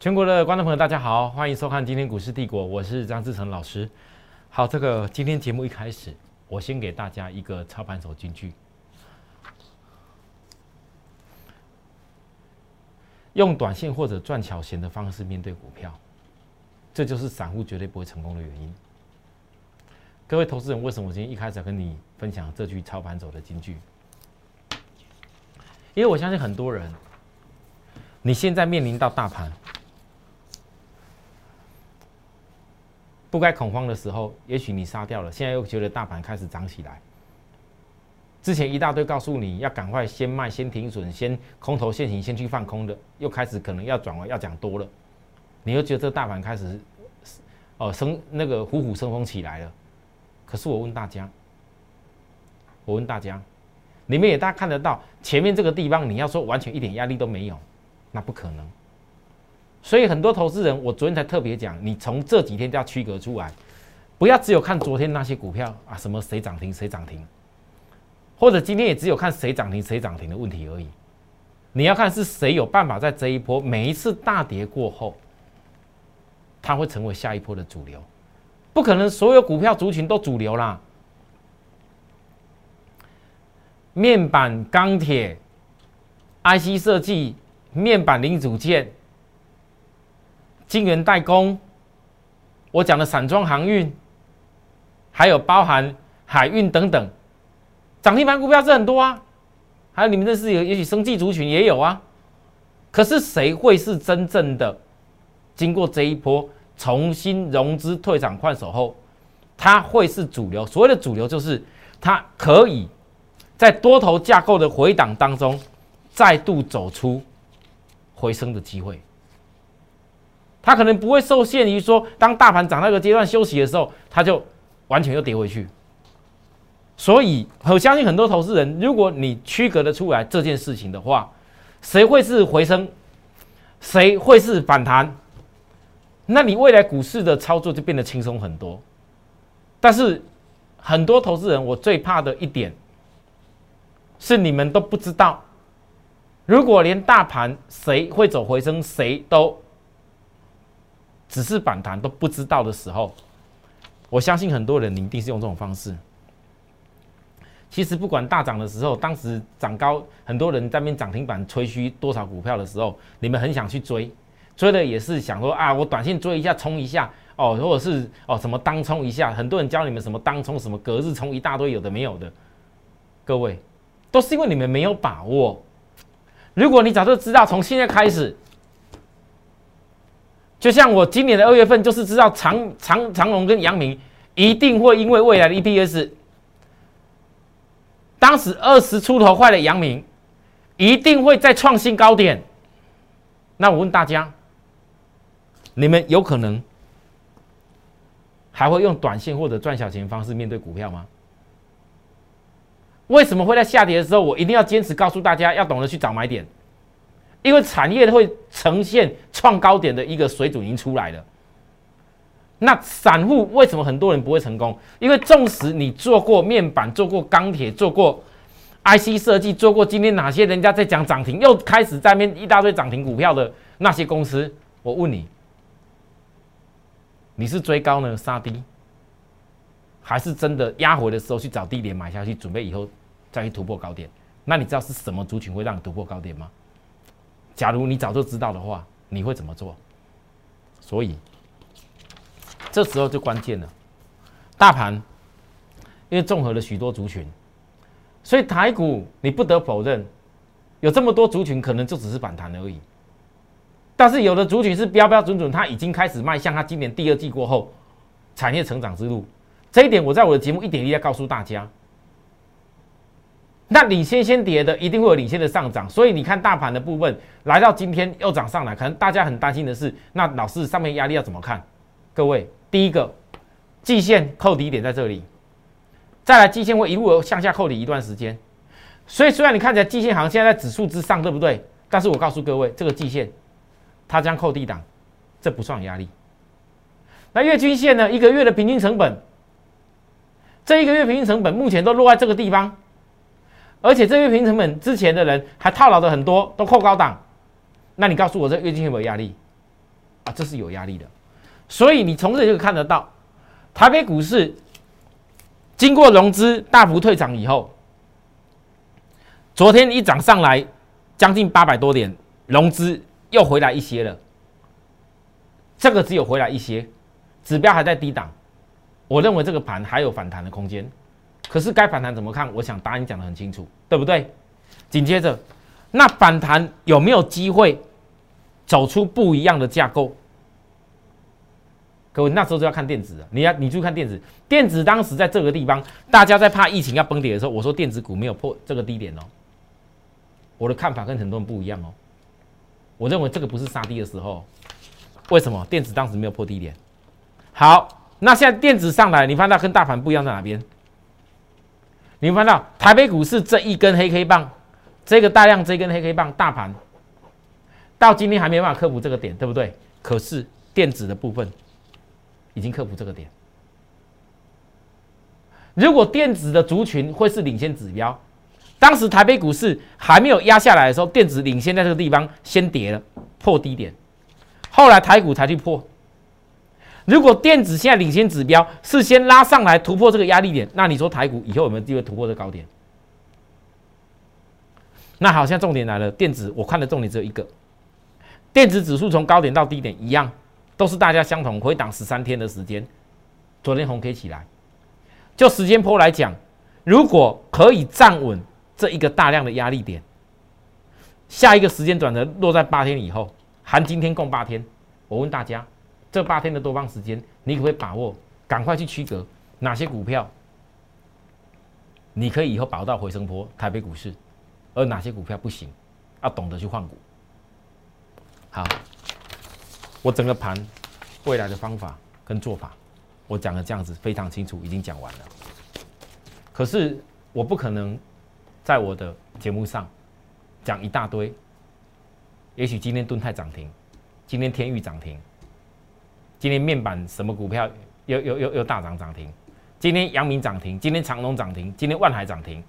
全国的观众朋友，大家好，欢迎收看今天股市帝国，我是张志成老师。好，这个今天节目一开始，我先给大家一个操盘手金句：用短线或者赚小钱的方式面对股票，这就是散户绝对不会成功的原因。各位投资人，为什么我今天一开始要跟你分享这句操盘手的金句？因为我相信很多人，你现在面临到大盘。不该恐慌的时候，也许你杀掉了，现在又觉得大盘开始涨起来。之前一大堆告诉你要赶快先卖、先停损、先空头现行、先去放空的，又开始可能要转为要讲多了，你又觉得这大盘开始哦升那个虎虎生风起来了。可是我问大家，我问大家，你们也大家看得到前面这个地方，你要说完全一点压力都没有，那不可能。所以很多投资人，我昨天才特别讲，你从这几天就要区隔出来，不要只有看昨天那些股票啊，什么谁涨停谁涨停，或者今天也只有看谁涨停谁涨停的问题而已。你要看是谁有办法在这一波每一次大跌过后，它会成为下一波的主流，不可能所有股票族群都主流啦。面板、钢铁、IC 设计、面板零组件。晶圆代工，我讲的散装航运，还有包含海运等等，涨停板股票是很多啊。还有你们认识有，也许生技族群也有啊。可是谁会是真正的经过这一波重新融资退场换手后，它会是主流？所谓的主流就是它可以在多头架构的回档当中再度走出回升的机会。它可能不会受限于说，当大盘涨到一个阶段休息的时候，它就完全又跌回去。所以，我相信很多投资人，如果你区隔的出来这件事情的话，谁会是回升，谁会是反弹，那你未来股市的操作就变得轻松很多。但是，很多投资人，我最怕的一点是你们都不知道，如果连大盘谁会走回升，谁都。只是反弹都不知道的时候，我相信很多人你一定是用这种方式。其实不管大涨的时候，当时涨高，很多人在边涨停板吹嘘多少股票的时候，你们很想去追，追的也是想说啊，我短线追一下，冲一下哦，或者是哦什么当冲一下，很多人教你们什么当冲，什么隔日冲，一大堆有的没有的。各位，都是因为你们没有把握。如果你早就知道，从现在开始。就像我今年的二月份，就是知道长长长隆跟阳明一定会因为未来的 EPS，当时二十出头块的阳明一定会再创新高点。那我问大家，你们有可能还会用短线或者赚小钱方式面对股票吗？为什么会在下跌的时候，我一定要坚持告诉大家要懂得去找买点？因为产业会呈现创高点的一个水准已经出来了，那散户为什么很多人不会成功？因为纵使你做过面板、做过钢铁、做过 IC 设计、做过今天哪些人家在讲涨停，又开始在面一大堆涨停股票的那些公司，我问你，你是追高呢杀低，还是真的压回的时候去找低点买下去，准备以后再去突破高点？那你知道是什么族群会让你突破高点吗？假如你早就知道的话，你会怎么做？所以这时候就关键了。大盘因为综合了许多族群，所以台股你不得否认，有这么多族群可能就只是反弹而已。但是有的族群是标标准准，它已经开始迈向它今年第二季过后产业成长之路。这一点我在我的节目一点一滴告诉大家。那领先先跌的一定会有领先的上涨，所以你看大盘的部分来到今天又涨上来，可能大家很担心的是，那老师上面压力要怎么看？各位，第一个季线扣底点在这里，再来季线会一路向下扣底一段时间，所以虽然你看起来季线好像现在在指数之上，对不对？但是我告诉各位，这个季线它将扣低档，这不算压力。那月均线呢？一个月的平均成本，这一个月平均成本目前都落在这个地方。而且这月平成本之前的人还套牢的很多，都扣高档。那你告诉我这月均有没有压力？啊，这是有压力的。所以你从这里就看得到，台北股市经过融资大幅退场以后，昨天一涨上来将近八百多点，融资又回来一些了。这个只有回来一些，指标还在低档，我认为这个盘还有反弹的空间。可是该反弹怎么看？我想答案讲得很清楚，对不对？紧接着，那反弹有没有机会走出不一样的架构？各位那时候就要看电子了。你要你注意看电子，电子当时在这个地方，大家在怕疫情要崩跌的时候，我说电子股没有破这个低点哦。我的看法跟很多人不一样哦。我认为这个不是杀低的时候。为什么电子当时没有破低点？好，那现在电子上来，你看到跟大盘不一样在哪边？你们看到台北股市这一根黑 K 棒，这个大量这根黑 K 棒，大盘到今天还没办法克服这个点，对不对？可是电子的部分已经克服这个点。如果电子的族群会是领先指标，当时台北股市还没有压下来的时候，电子领先在这个地方先跌了，破低点。后来台股才去破。如果电子现在领先指标是先拉上来突破这个压力点，那你说台股以后有没有机会突破这高点？那好，现在重点来了，电子我看的重点只有一个，电子指数从高点到低点一样，都是大家相同回档十三天的时间。昨天红 K 起来，就时间波来讲，如果可以站稳这一个大量的压力点，下一个时间转折落在八天以后。含今天共八天，我问大家，这八天的多方时间，你可不可以把握？赶快去区隔哪些股票，你可以以后保到回升坡台北股市，而哪些股票不行，要懂得去换股。好，我整个盘未来的方法跟做法，我讲的这样子非常清楚，已经讲完了。可是我不可能在我的节目上讲一大堆。也许今天盾泰涨停，今天天域涨停，今天面板什么股票？又又又又大涨涨停，今天阳明涨停，今天长隆涨停，今天万海涨停，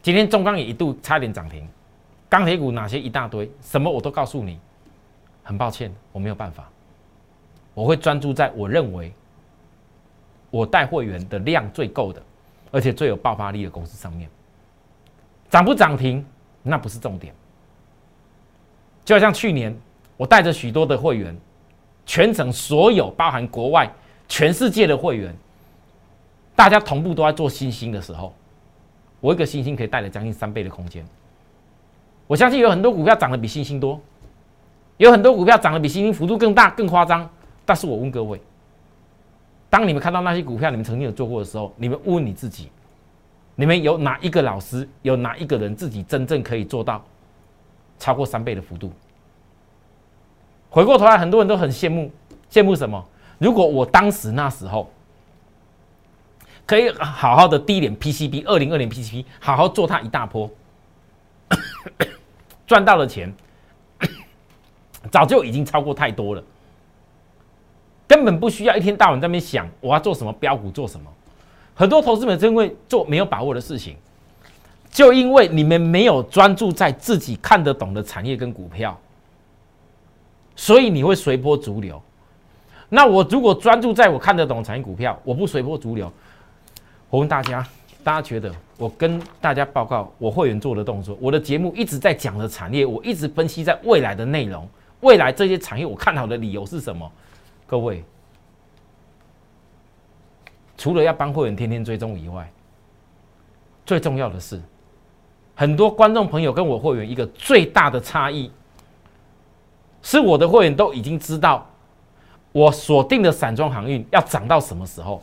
今天中钢也一度差点涨停，钢铁股哪些一大堆，什么我都告诉你。很抱歉，我没有办法，我会专注在我认为我带会员的量最够的，而且最有爆发力的公司上面。涨不涨停？那不是重点。就像去年，我带着许多的会员，全省所有包含国外、全世界的会员，大家同步都在做新兴的时候，我一个新兴可以带来将近三倍的空间。我相信有很多股票涨得比新兴多，有很多股票涨得比新兴幅度更大、更夸张。但是我问各位，当你们看到那些股票，你们曾经有做过的时候，你们问你自己，你们有哪一个老师，有哪一个人自己真正可以做到？超过三倍的幅度。回过头来，很多人都很羡慕，羡慕什么？如果我当时那时候可以好好的低点 PCB，二零二零 PCB，好好做它一大波，赚到的钱 早就已经超过太多了，根本不需要一天到晚在那边想我要做什么标股做什么。很多投资者因为做没有把握的事情。就因为你们没有专注在自己看得懂的产业跟股票，所以你会随波逐流。那我如果专注在我看得懂产业股票，我不随波逐流。我问大家，大家觉得我跟大家报告我会员做的动作，我的节目一直在讲的产业，我一直分析在未来的内容，未来这些产业我看好的理由是什么？各位，除了要帮会员天天追踪以外，最重要的是。很多观众朋友跟我会员一个最大的差异，是我的会员都已经知道我锁定的散装航运要涨到什么时候，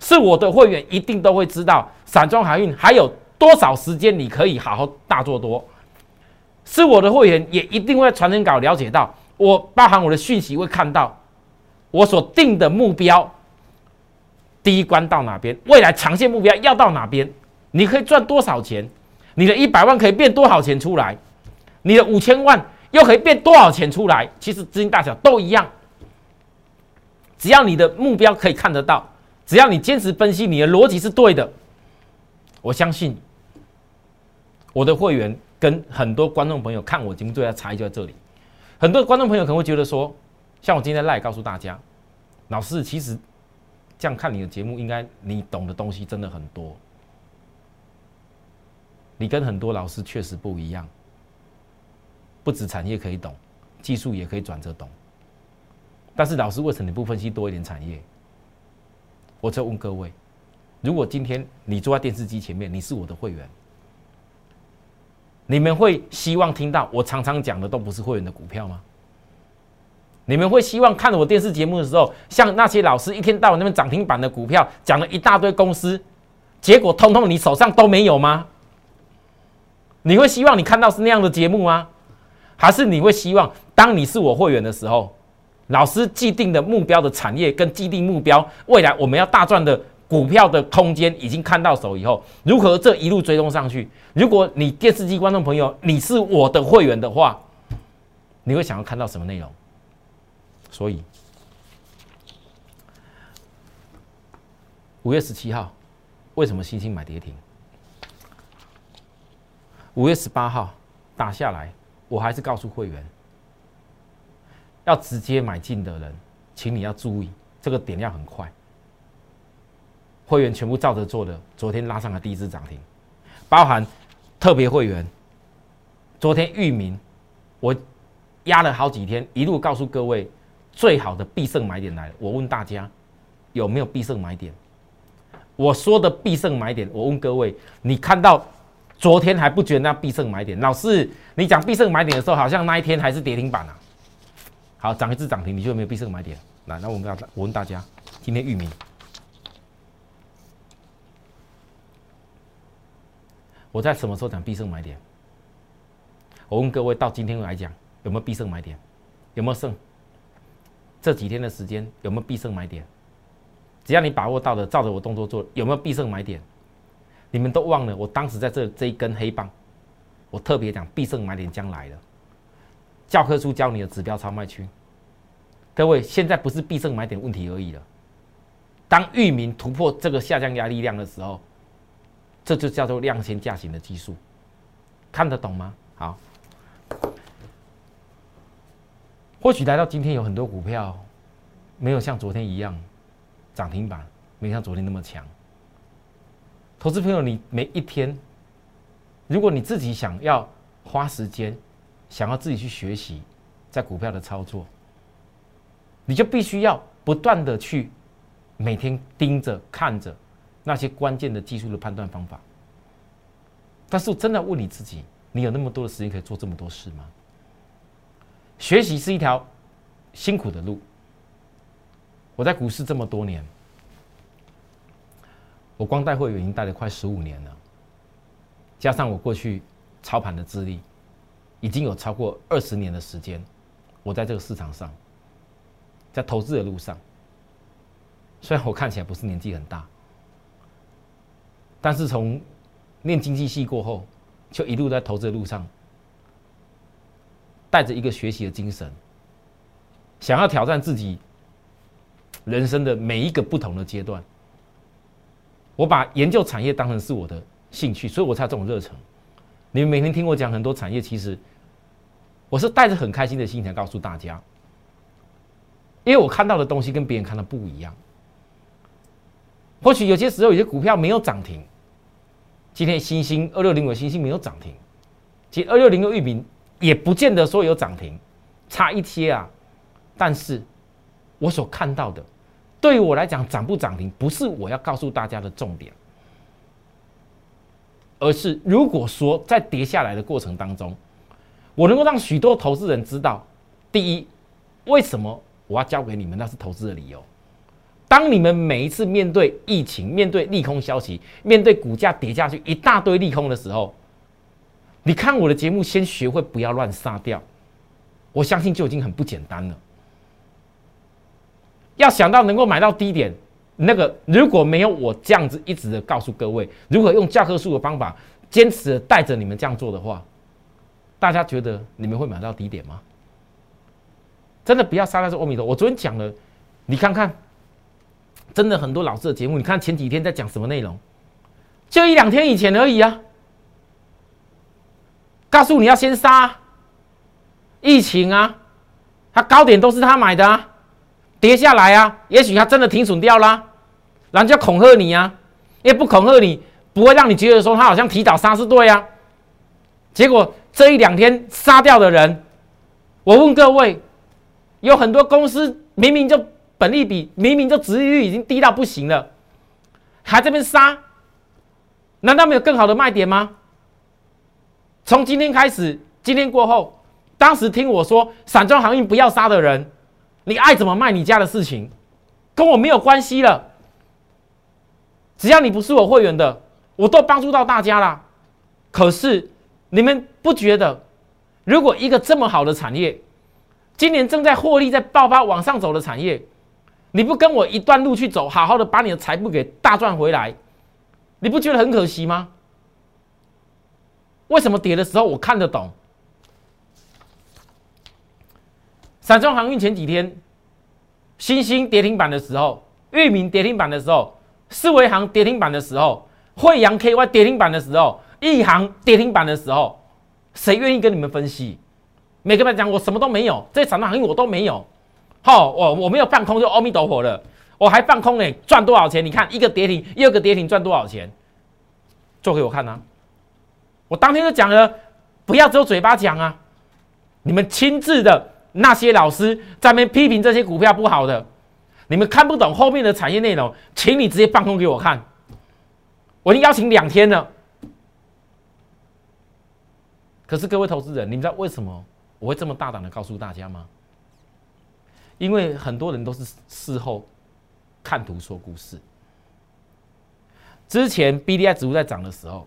是我的会员一定都会知道散装航运还有多少时间你可以好好大做多，是我的会员也一定会传真稿了解到我包含我的讯息会看到我所定的目标第一关到哪边，未来长线目标要到哪边，你可以赚多少钱。你的一百万可以变多少钱出来？你的五千万又可以变多少钱出来？其实资金大小都一样，只要你的目标可以看得到，只要你坚持分析，你的逻辑是对的，我相信我的会员跟很多观众朋友看我节目最大差异就在这里。很多观众朋友可能会觉得说，像我今天来告诉大家，老师其实这样看你的节目，应该你懂的东西真的很多。你跟很多老师确实不一样，不止产业可以懂，技术也可以转折懂。但是老师为什么你不分析多一点产业？我在问各位：如果今天你坐在电视机前面，你是我的会员，你们会希望听到我常常讲的都不是会员的股票吗？你们会希望看我电视节目的时候，像那些老师一天到晚那边涨停板的股票讲了一大堆公司，结果通通你手上都没有吗？你会希望你看到是那样的节目吗？还是你会希望当你是我会员的时候，老师既定的目标的产业跟既定目标未来我们要大赚的股票的空间已经看到手以后，如何这一路追踪上去？如果你电视机观众朋友你是我的会员的话，你会想要看到什么内容？所以，五月十七号，为什么星星买跌停？五月十八号打下来，我还是告诉会员，要直接买进的人，请你要注意，这个点要很快。会员全部照着做的，昨天拉上了第一只涨停，包含特别会员，昨天域名，我压了好几天，一路告诉各位。最好的必胜买点来了，我问大家有没有必胜买点？我说的必胜买点，我问各位，你看到昨天还不觉得那必胜买点？老师，你讲必胜买点的时候，好像那一天还是跌停板啊。好，涨一次涨停，你就没有必胜买点？来，那我们要我问大家，今天域名，我在什么时候讲必胜买点？我问各位，到今天来讲有没有必胜买点？有没有胜？这几天的时间有没有必胜买点？只要你把握到的，照着我动作做，有没有必胜买点？你们都忘了，我当时在这这一根黑棒，我特别讲必胜买点将来了。教科书教你的指标超卖区，各位现在不是必胜买点问题而已了。当域名突破这个下降压力量的时候，这就叫做量先价行的技术，看得懂吗？好。或许来到今天，有很多股票没有像昨天一样涨停板，没像昨天那么强。投资朋友，你每一天，如果你自己想要花时间，想要自己去学习在股票的操作，你就必须要不断的去每天盯着看着那些关键的技术的判断方法。但是，真的问你自己，你有那么多的时间可以做这么多事吗？学习是一条辛苦的路。我在股市这么多年，我光带会员已经带了快十五年了，加上我过去操盘的资历，已经有超过二十年的时间。我在这个市场上，在投资的路上，虽然我看起来不是年纪很大，但是从念经济系过后，就一路在投资的路上。带着一个学习的精神，想要挑战自己人生的每一个不同的阶段。我把研究产业当成是我的兴趣，所以我才有这种热忱。你们每天听我讲很多产业，其实我是带着很开心的心情告诉大家，因为我看到的东西跟别人看的不一样。或许有些时候有些股票没有涨停，今天星星二六零五星星没有涨停，其实二六零六玉米。也不见得说有涨停，差一些啊。但是，我所看到的，对于我来讲，涨不涨停不是我要告诉大家的重点，而是如果说在跌下来的过程当中，我能够让许多投资人知道，第一，为什么我要交给你们，那是投资的理由。当你们每一次面对疫情、面对利空消息、面对股价跌下去一大堆利空的时候，你看我的节目，先学会不要乱杀掉，我相信就已经很不简单了。要想到能够买到低点，那个如果没有我这样子一直的告诉各位如何用教科书的方法，坚持带着你们这样做的话，大家觉得你们会买到低点吗？真的不要杀在这阿弥陀。我昨天讲了，你看看，真的很多老师的节目，你看前几天在讲什么内容，就一两天以前而已啊。告诉你要先杀疫情啊，他高点都是他买的啊，跌下来啊，也许它真的停损掉啦，然后就恐吓你啊，也不恐吓你，不会让你觉得说它好像提早杀是对啊。结果这一两天杀掉的人，我问各位，有很多公司明明就本利比明明就殖利率已经低到不行了，还这边杀，难道没有更好的卖点吗？从今天开始，今天过后。当时听我说散装航运不要杀的人，你爱怎么卖你家的事情，跟我没有关系了。只要你不是我会员的，我都帮助到大家啦。可是你们不觉得，如果一个这么好的产业，今年正在获利、在爆发、往上走的产业，你不跟我一段路去走，好好的把你的财富给大赚回来，你不觉得很可惜吗？为什么跌的时候我看得懂？散装航运前几天，新兴跌停板的时候，域名跌停板的时候，四维航跌停板的时候，惠阳 KY 跌停板的时候，亿航跌停板的时候，谁愿意跟你们分析？每个人讲我什么都没有，这散装航运我都没有。好，我我没有放空就阿弥陀佛了，我还放空呢，赚多少钱？你看一个跌停，又一个跌停，赚多少钱？做给我看啊！我当天就讲了，不要只有嘴巴讲啊，你们亲自的。那些老师在那边批评这些股票不好的，你们看不懂后面的产业内容，请你直接放空给我看。我已经邀请两天了，可是各位投资人，你们知道为什么我会这么大胆的告诉大家吗？因为很多人都是事后看图说故事。之前 B D I 指数在涨的时候。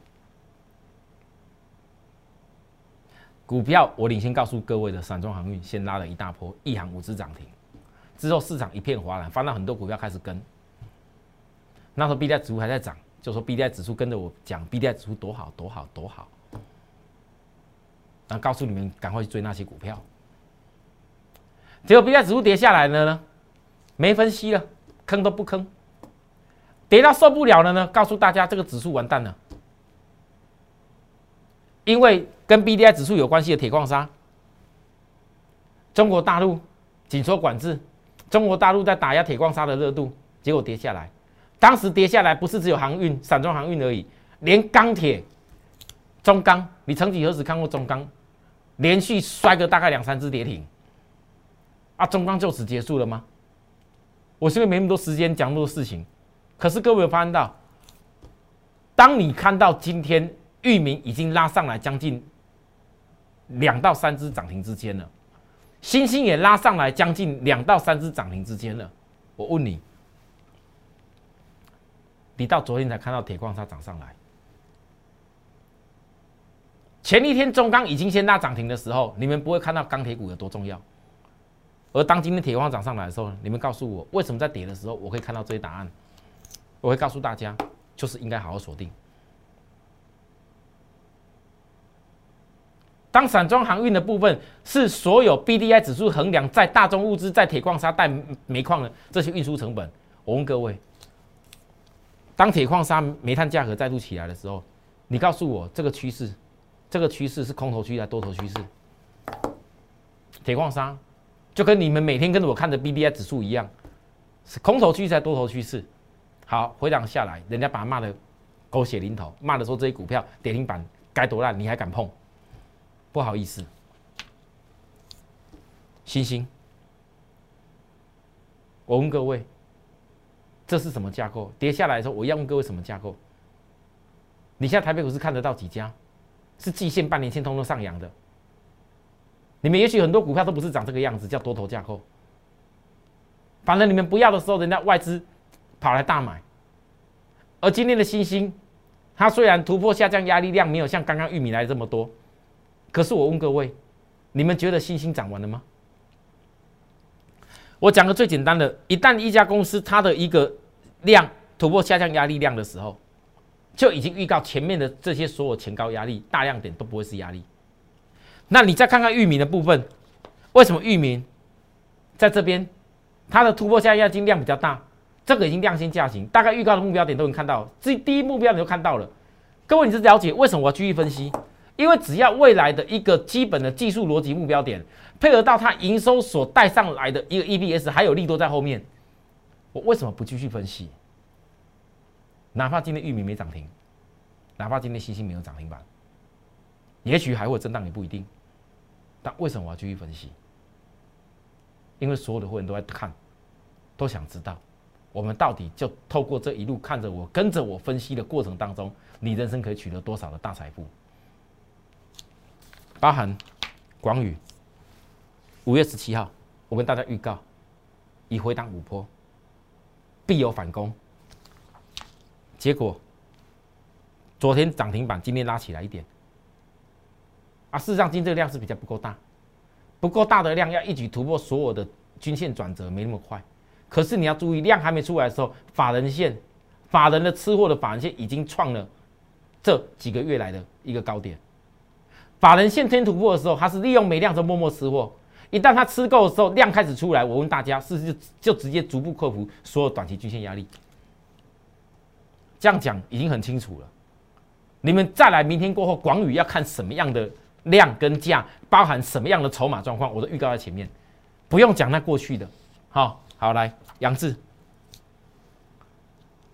股票我领先告诉各位的，散装航运先拉了一大波，一行五只涨停，之后市场一片哗然，翻到很多股票开始跟。那时候 B D I 指数还在涨，就说 B D I 指数跟着我讲 B D I 指数多好多好多好，然后告诉你们赶快去追那些股票。结果 B D I 指数跌下来了呢，没分析了，坑都不坑，跌到受不了了呢，告诉大家这个指数完蛋了。因为跟 B D I 指数有关系的铁矿砂，中国大陆紧缩管制，中国大陆在打压铁矿砂的热度，结果跌下来。当时跌下来不是只有航运、散装航运而已，连钢铁、中钢，你曾几何时看过中钢连续摔个大概两三只跌停？啊，中钢就此结束了吗？我现在没那么多时间讲那么多事情，可是各位有发现到，当你看到今天。域名已经拉上来将近两到三只涨停之间了，星星也拉上来将近两到三只涨停之间了。我问你，你到昨天才看到铁矿砂涨上来，前一天中钢已经先拉涨停的时候，你们不会看到钢铁股有多重要。而当今天铁矿涨上来的时候，你们告诉我为什么在跌的时候我可以看到这些答案？我会告诉大家，就是应该好好锁定。当散装航运的部分是所有 B D I 指数衡量在大宗物资、在铁矿砂、带煤矿的这些运输成本。我问各位，当铁矿砂、煤炭价格再度起来的时候，你告诉我这个趋势，这个趋势是空头趋势还是多头趋势？铁矿砂就跟你们每天跟着我看的 B D I 指数一样，是空头趋势还是多头趋势？好，回档下来，人家把他骂的狗血淋头，骂的说这些股票跌停板该多烂，你还敢碰？不好意思，星星，我问各位，这是什么架构？跌下来的时候，我要问各位什么架构？你现在台北股市看得到几家是季线、半年线通通上扬的？你们也许很多股票都不是长这个样子，叫多头架构。反正你们不要的时候，人家外资跑来大买。而今天的星星，它虽然突破下降压力量没有像刚刚玉米来这么多。可是我问各位，你们觉得星星涨完了吗？我讲个最简单的，一旦一家公司它的一个量突破下降压力量的时候，就已经预告前面的这些所有前高压力大量点都不会是压力。那你再看看域名的部分，为什么域名在这边它的突破下压金量比较大？这个已经量先价行，大概预告的目标点都能看到，这第一目标你就看到了。各位，你是了解为什么我要继续分析？因为只要未来的一个基本的技术逻辑目标点，配合到它营收所带上来的一个 E B S，还有利多在后面，我为什么不继续分析？哪怕今天玉米没涨停，哪怕今天星星没有涨停板，也许还会震荡，也不一定。但为什么我要继续分析？因为所有的会员都在看，都想知道，我们到底就透过这一路看着我跟着我分析的过程当中，你人生可以取得多少的大财富？包含广宇，五月十七号，我跟大家预告，已回档五波，必有反攻。结果昨天涨停板，今天拉起来一点。啊，事实上今天这个量是比较不够大，不够大的量要一举突破所有的均线转折没那么快。可是你要注意，量还没出来的时候，法人线、法人的吃货的法人线已经创了这几个月来的一个高点。法人线天突破的时候，他是利用没量就默默吃货。一旦他吃够的时候，量开始出来，我问大家，是不是就就直接逐步克服所有短期均线压力？这样讲已经很清楚了。你们再来，明天过后，广宇要看什么样的量跟价，包含什么样的筹码状况，我都预告在前面，不用讲那过去的。好，好来，杨志，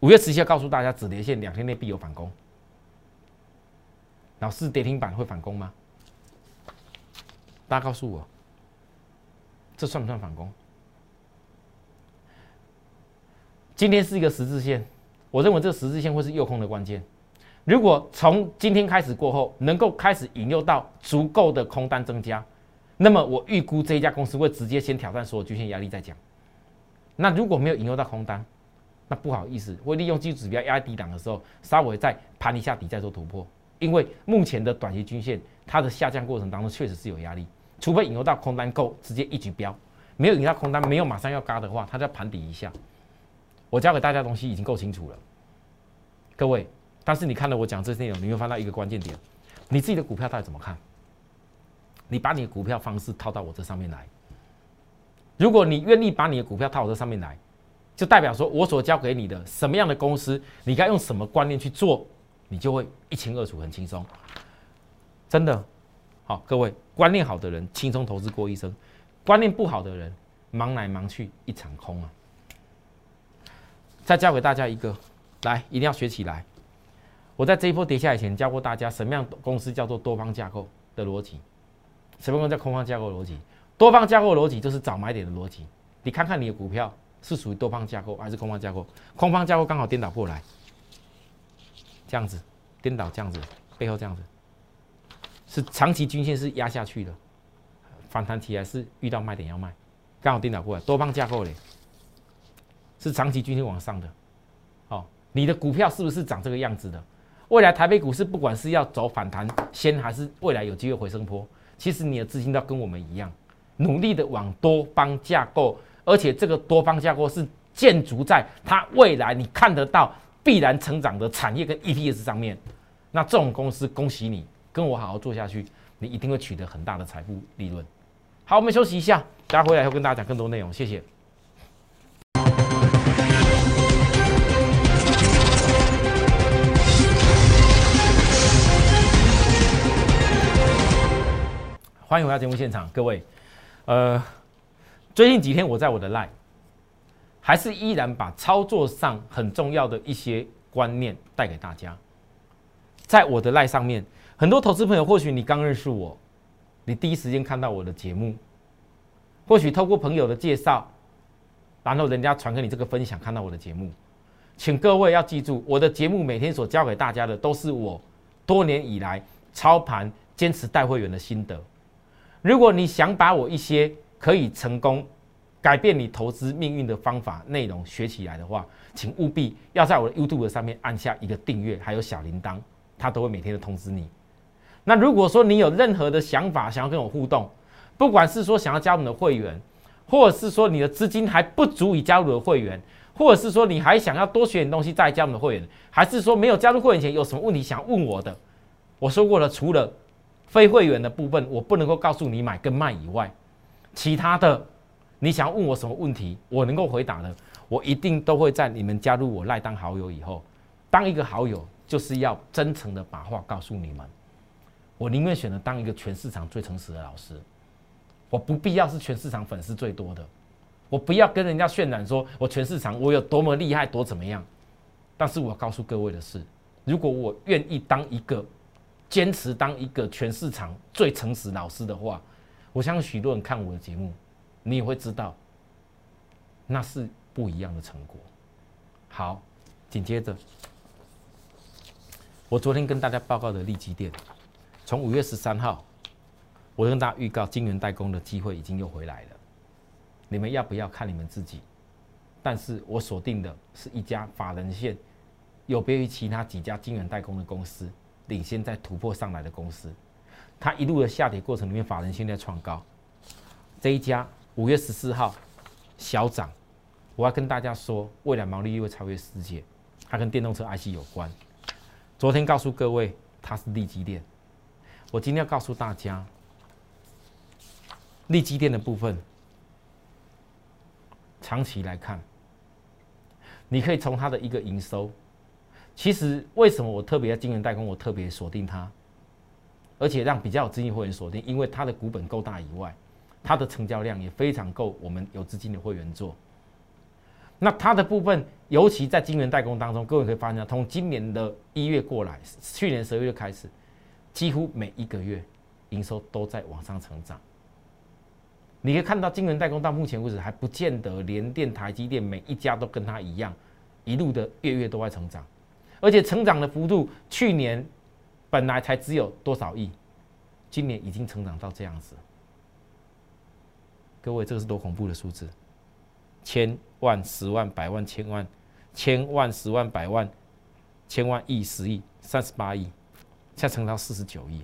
五月十七号告诉大家，止跌线两天内必有反攻。老师，跌停板会反攻吗？大家告诉我，这算不算反攻？今天是一个十字线，我认为这个十字线会是诱空的关键。如果从今天开始过后，能够开始引诱到足够的空单增加，那么我预估这一家公司会直接先挑战所有均线压力再讲。那如果没有引诱到空单，那不好意思，会利用技术指标压低档的时候，稍微再盘一下底，再做突破。因为目前的短期均线，它的下降过程当中确实是有压力，除非引诱到空单够直接一举标，没有引到空单，没有马上要嘎的话，它要盘底一下。我教给大家的东西已经够清楚了，各位。但是你看了我讲这些内容，你会翻到一个关键点：你自己的股票到底怎么看？你把你的股票方式套到我这上面来。如果你愿意把你的股票套我这上面来，就代表说我所教给你的什么样的公司，你该用什么观念去做。你就会一清二楚，很轻松，真的。好，各位观念好的人轻松投资过一生，观念不好的人忙来忙去一场空啊。再教给大家一个，来一定要学起来。我在这一波跌下来前教过大家，什么样公司叫做多方架构的逻辑，什么公司叫空方架构逻辑？多方架构逻辑就是找买点的逻辑。你看看你的股票是属于多方架构还是空方架构？空方架构刚好颠倒过来。这样子，颠倒这样子，背后这样子，是长期均线是压下去的，反弹起来是遇到卖点要卖，刚好颠倒过来，多方架构嘞，是长期均线往上的，哦，你的股票是不是长这个样子的？未来台北股市不管是要走反弹先，还是未来有机会回升坡，其实你的资金都要跟我们一样，努力的往多方架构，而且这个多方架构是建筑在它未来你看得到。必然成长的产业跟 EPS 上面，那这种公司，恭喜你，跟我好好做下去，你一定会取得很大的财富利润。好，我们休息一下，大家回来以后跟大家讲更多内容，谢谢。欢迎回到节目现场，各位，呃，最近几天我在我的 Line。还是依然把操作上很重要的一些观念带给大家。在我的赖上面，很多投资朋友，或许你刚认识我，你第一时间看到我的节目，或许透过朋友的介绍，然后人家传给你这个分享，看到我的节目，请各位要记住，我的节目每天所教给大家的，都是我多年以来操盘坚持带会员的心得。如果你想把我一些可以成功。改变你投资命运的方法内容学起来的话，请务必要在我的 YouTube 上面按下一个订阅，还有小铃铛，它都会每天的通知你。那如果说你有任何的想法想要跟我互动，不管是说想要加入我们的会员，或者是说你的资金还不足以加入的会员，或者是说你还想要多学点东西再加入我们的会员，还是说没有加入会员前有什么问题想问我的，我说过了，除了非会员的部分我不能够告诉你买跟卖以外，其他的。你想要问我什么问题，我能够回答的，我一定都会在你们加入我赖当好友以后，当一个好友就是要真诚的把话告诉你们。我宁愿选择当一个全市场最诚实的老师。我不必要是全市场粉丝最多的，我不要跟人家渲染说我全市场我有多么厉害多怎么样。但是我告诉各位的是，如果我愿意当一个坚持当一个全市场最诚实老师的话，我相信许多人看我的节目，你也会知道，那是不一样的成果。好，紧接着，我昨天跟大家报告的利基店，从五月十三号，我跟大家预告金源代工的机会已经又回来了，你们要不要看你们自己？但是我锁定的是一家法人线，有别于其他几家金源代工的公司，领先在突破上来的公司，它一路的下跌过程里面，法人现在创高，这一家五月十四号小涨，我要跟大家说，未来毛利率会超越世界，它跟电动车 IC 有关。昨天告诉各位它是利基电，我今天要告诉大家，利基电的部分，长期来看。你可以从它的一个营收，其实为什么我特别在金源代工，我特别锁定它，而且让比较有资金会员锁定，因为它的股本够大以外，它的成交量也非常够我们有资金的会员做。那它的部分，尤其在金源代工当中，各位可以发现，从今年的一月过来，去年十二月开始，几乎每一个月营收都在往上成长。你可以看到，金源代工到目前为止还不见得连电、台积电每一家都跟它一样，一路的月月都在成长，而且成长的幅度，去年本来才只有多少亿，今年已经成长到这样子。各位，这个是多恐怖的数字！千万、十万、百万、千万、千万、十万、百万、千万亿、十亿、三十八亿，现在成到四十九亿，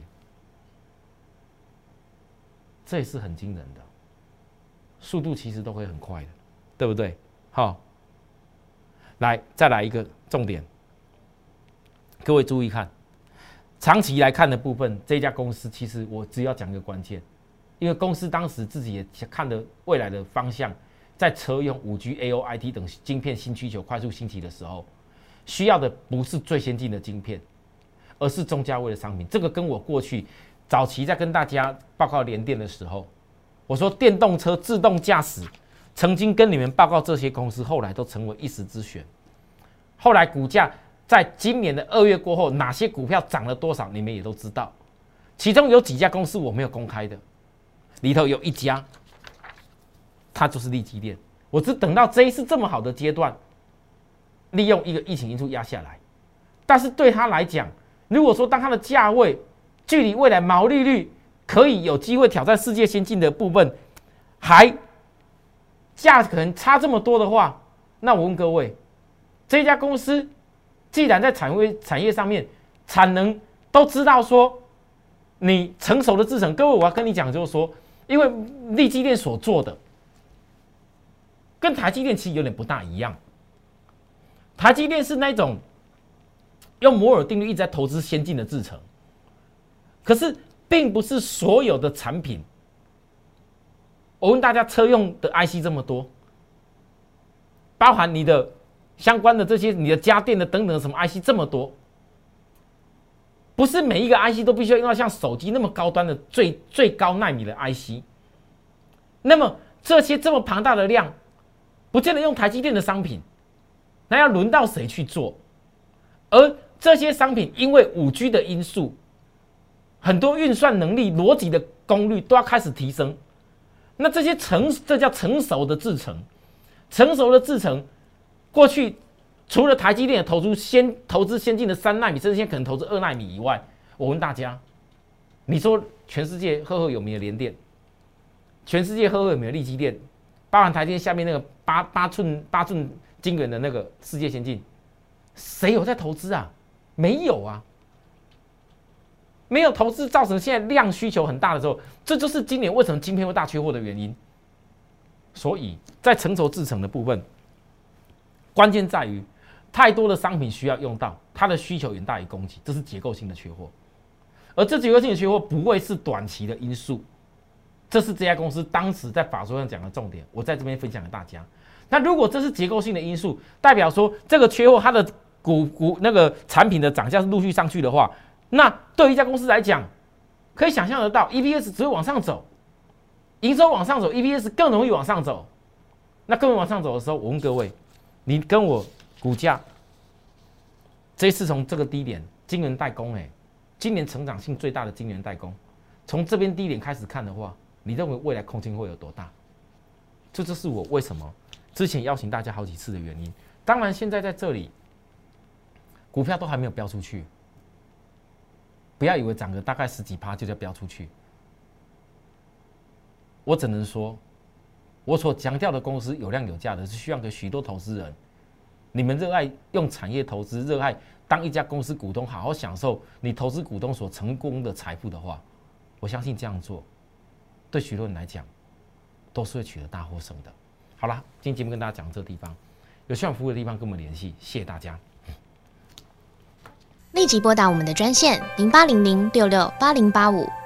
这也是很惊人的。速度其实都会很快的，对不对？好，来再来一个重点，各位注意看，长期来看的部分，这家公司其实我只要讲一个关键，因为公司当时自己也看的未来的方向，在车用五 G、A O I T 等晶片新需求快速兴起的时候，需要的不是最先进的晶片，而是中价位的商品。这个跟我过去早期在跟大家报告联电的时候。我说电动车自动驾驶，曾经跟你们报告这些公司，后来都成为一时之选。后来股价在今年的二月过后，哪些股票涨了多少，你们也都知道。其中有几家公司我没有公开的，里头有一家，它就是利基电。我只等到这一次这么好的阶段，利用一个疫情因素压下来。但是对他来讲，如果说当它的价位距离未来毛利率，可以有机会挑战世界先进的部分，还价可能差这么多的话，那我问各位，这家公司既然在产业产业上面产能都知道说你成熟的制程，各位我要跟你讲就是说，因为立基电所做的跟台积电其实有点不大一样，台积电是那种用摩尔定律一直在投资先进的制程，可是。并不是所有的产品。我问大家，车用的 IC 这么多，包含你的相关的这些，你的家电的等等什么 IC 这么多，不是每一个 IC 都必须要用到像手机那么高端的最最高纳米的 IC。那么这些这么庞大的量，不见得用台积电的商品，那要轮到谁去做？而这些商品因为五 G 的因素。很多运算能力、逻辑的功率都要开始提升，那这些成这叫成熟的制程，成熟的制程，过去除了台积电投出先投资先进的三纳米，甚至现在可能投资二纳米以外，我问大家，你说全世界赫赫有名的联电，全世界赫赫有名的力积电，包含台积电下面那个八八寸八寸晶圆的那个世界先进，谁有在投资啊？没有啊。没有投资，造成现在量需求很大的时候，这就是今年为什么晶片会大缺货的原因。所以在成熟制成的部分，关键在于太多的商品需要用到，它的需求远大于供给，这是结构性的缺货。而这结构性的缺货不会是短期的因素，这是这家公司当时在法说上讲的重点，我在这边分享给大家。那如果这是结构性的因素，代表说这个缺货它的股股那个产品的涨价是陆续上去的话。那对于一家公司来讲，可以想象得到，EPS 只会往上走，营收往上走，EPS 更容易往上走。那更往上走的时候，我问各位，你跟我股价这次从这个低点，晶圆代工，哎，今年成长性最大的晶圆代工，从这边低点开始看的话，你认为未来空间会有多大？这就是我为什么之前邀请大家好几次的原因。当然，现在在这里，股票都还没有飙出去，不要以为涨个大概十几趴就叫飙出去。我只能说。我所强调的公司有量有价的，是需要给许多投资人。你们热爱用产业投资，热爱当一家公司股东，好好享受你投资股东所成功的财富的话，我相信这样做，对许多人来讲，都是会取得大获胜的。好了，今天节目跟大家讲这个地方，有需要服务的地方跟我们联系，谢谢大家。立即拨打我们的专线零八零零六六八零八五。